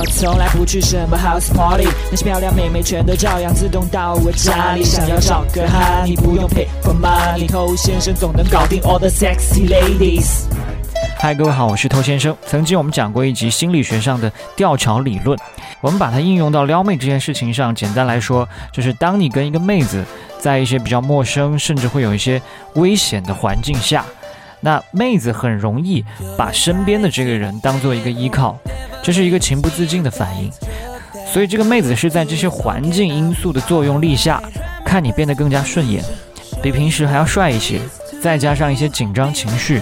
我从来不去什么 house party，那些漂亮妹妹全都照样自动到我家里。想要找个哈，你不用 pay for money，偷先生总能搞定 all the sexy ladies。嗨，各位好，我是偷先生。曾经我们讲过一集心理学上的吊桥理论，我们把它应用到撩妹这件事情上。简单来说，就是当你跟一个妹子在一些比较陌生，甚至会有一些危险的环境下，那妹子很容易把身边的这个人当做一个依靠，这是一个情不自禁的反应。所以这个妹子是在这些环境因素的作用力下，看你变得更加顺眼，比平时还要帅一些，再加上一些紧张情绪。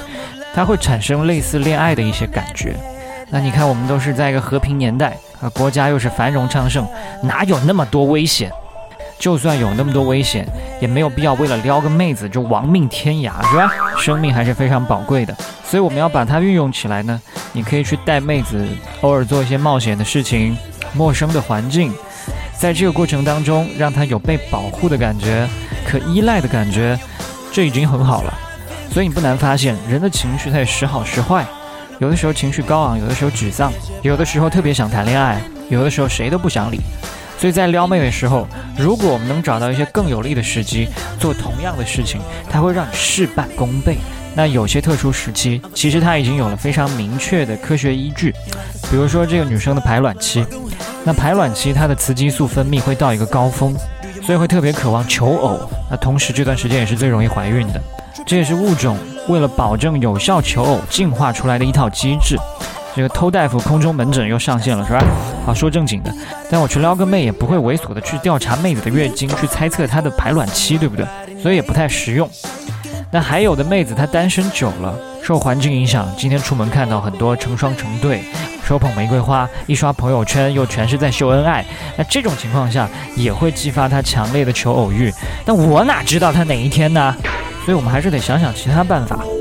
她会产生类似恋爱的一些感觉。那你看，我们都是在一个和平年代啊，国家又是繁荣昌盛，哪有那么多危险？就算有那么多危险，也没有必要为了撩个妹子就亡命天涯，是吧？生命还是非常宝贵的。所以我们要把它运用起来呢。你可以去带妹子，偶尔做一些冒险的事情，陌生的环境，在这个过程当中，让她有被保护的感觉，可依赖的感觉，这已经很好了。所以你不难发现，人的情绪它有时好时坏，有的时候情绪高昂，有的时候沮丧，有的时候特别想谈恋爱，有的时候谁都不想理。所以在撩妹的时候，如果我们能找到一些更有利的时机做同样的事情，它会让你事半功倍。那有些特殊时期，其实它已经有了非常明确的科学依据，比如说这个女生的排卵期，那排卵期它的雌激素分泌会到一个高峰，所以会特别渴望求偶。那同时这段时间也是最容易怀孕的。这也是物种为了保证有效求偶进化出来的一套机制。这个偷大夫空中门诊又上线了，是吧？好，说正经的，但我去撩个妹也不会猥琐的去调查妹子的月经，去猜测她的排卵期，对不对？所以也不太实用。那还有的妹子她单身久了，受环境影响，今天出门看到很多成双成对，手捧玫瑰花，一刷朋友圈又全是在秀恩爱，那这种情况下也会激发她强烈的求偶欲。但我哪知道她哪一天呢？所以我们还是得想想其他办法。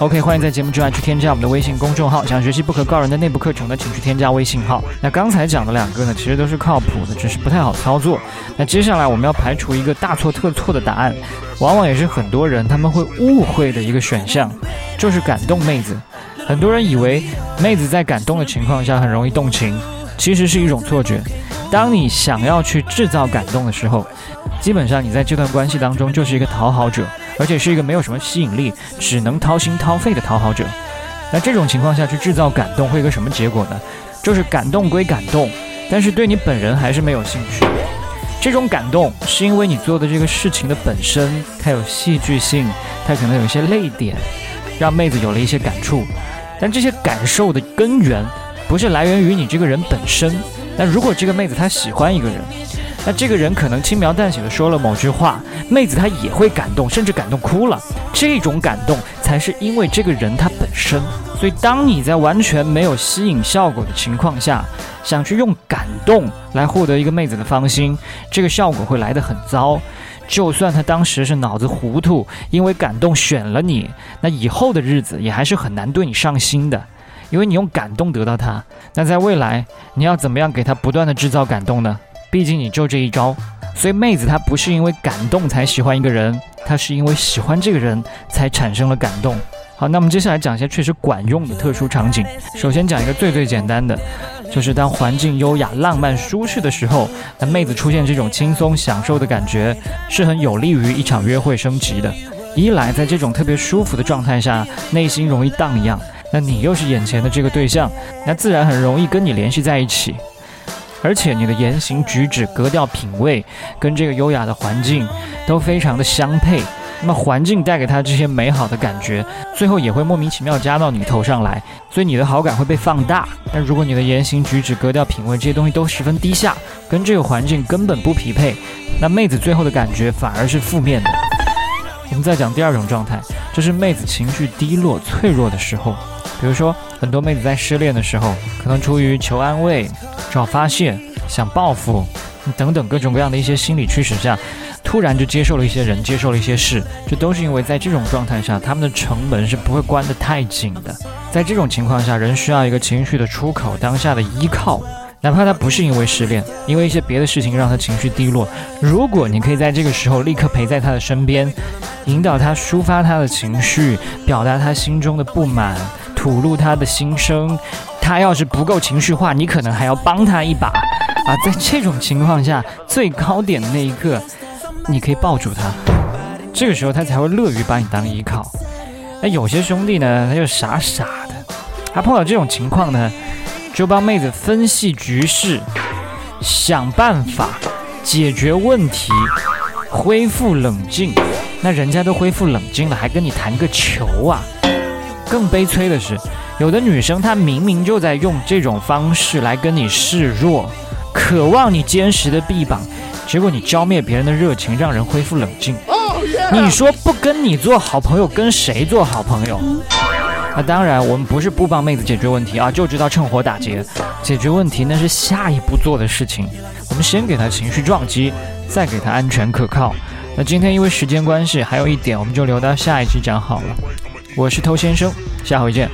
OK，欢迎在节目之外去添加我们的微信公众号。想学习不可告人的内部课程呢，请去添加微信号。那刚才讲的两个呢，其实都是靠谱的，只是不太好操作。那接下来我们要排除一个大错特错的答案，往往也是很多人他们会误会的一个选项，就是感动妹子。很多人以为妹子在感动的情况下很容易动情，其实是一种错觉。当你想要去制造感动的时候，基本上你在这段关系当中就是一个讨好者。而且是一个没有什么吸引力，只能掏心掏肺的讨好者。那这种情况下去制造感动，会有个什么结果呢？就是感动归感动，但是对你本人还是没有兴趣。这种感动是因为你做的这个事情的本身，它有戏剧性，它可能有一些泪点，让妹子有了一些感触。但这些感受的根源，不是来源于你这个人本身。那如果这个妹子她喜欢一个人，那这个人可能轻描淡写的说了某句话，妹子她也会感动，甚至感动哭了。这种感动才是因为这个人他本身。所以，当你在完全没有吸引效果的情况下，想去用感动来获得一个妹子的芳心，这个效果会来得很糟。就算他当时是脑子糊涂，因为感动选了你，那以后的日子也还是很难对你上心的，因为你用感动得到他。那在未来，你要怎么样给他不断的制造感动呢？毕竟你就这一招，所以妹子她不是因为感动才喜欢一个人，她是因为喜欢这个人才产生了感动。好，那我们接下来讲一些确实管用的特殊场景。首先讲一个最最简单的，就是当环境优雅、浪漫、舒适的时候，那妹子出现这种轻松享受的感觉，是很有利于一场约会升级的。一来在这种特别舒服的状态下，内心容易荡漾，那你又是眼前的这个对象，那自然很容易跟你联系在一起。而且你的言行举止、格调品味，跟这个优雅的环境都非常的相配。那么环境带给他这些美好的感觉，最后也会莫名其妙加到你头上来，所以你的好感会被放大。但如果你的言行举止、格调品味这些东西都十分低下，跟这个环境根本不匹配，那妹子最后的感觉反而是负面的。我们再讲第二种状态，这是妹子情绪低落、脆弱的时候。比如说，很多妹子在失恋的时候，可能出于求安慰、找发泄、想报复等等各种各样的一些心理驱使下。突然就接受了一些人，接受了一些事，这都是因为在这种状态下，他们的城门是不会关得太紧的。在这种情况下，人需要一个情绪的出口，当下的依靠，哪怕他不是因为失恋，因为一些别的事情让他情绪低落。如果你可以在这个时候立刻陪在他的身边，引导他抒发他的情绪，表达他心中的不满，吐露他的心声。他要是不够情绪化，你可能还要帮他一把啊！在这种情况下，最高点的那一刻，你可以抱住他，这个时候他才会乐于把你当依靠。那有些兄弟呢，他就傻傻的，他碰到这种情况呢，就帮妹子分析局势，想办法解决问题，恢复冷静。那人家都恢复冷静了，还跟你谈个球啊？更悲催的是。有的女生，她明明就在用这种方式来跟你示弱，渴望你坚实的臂膀，结果你浇灭别人的热情，让人恢复冷静。你说不跟你做好朋友，跟谁做好朋友？那当然，我们不是不帮妹子解决问题啊，就知道趁火打劫。解决问题那是下一步做的事情。我们先给她情绪撞击，再给她安全可靠。那今天因为时间关系，还有一点，我们就留到下一期讲好了。我是偷先生，下回见。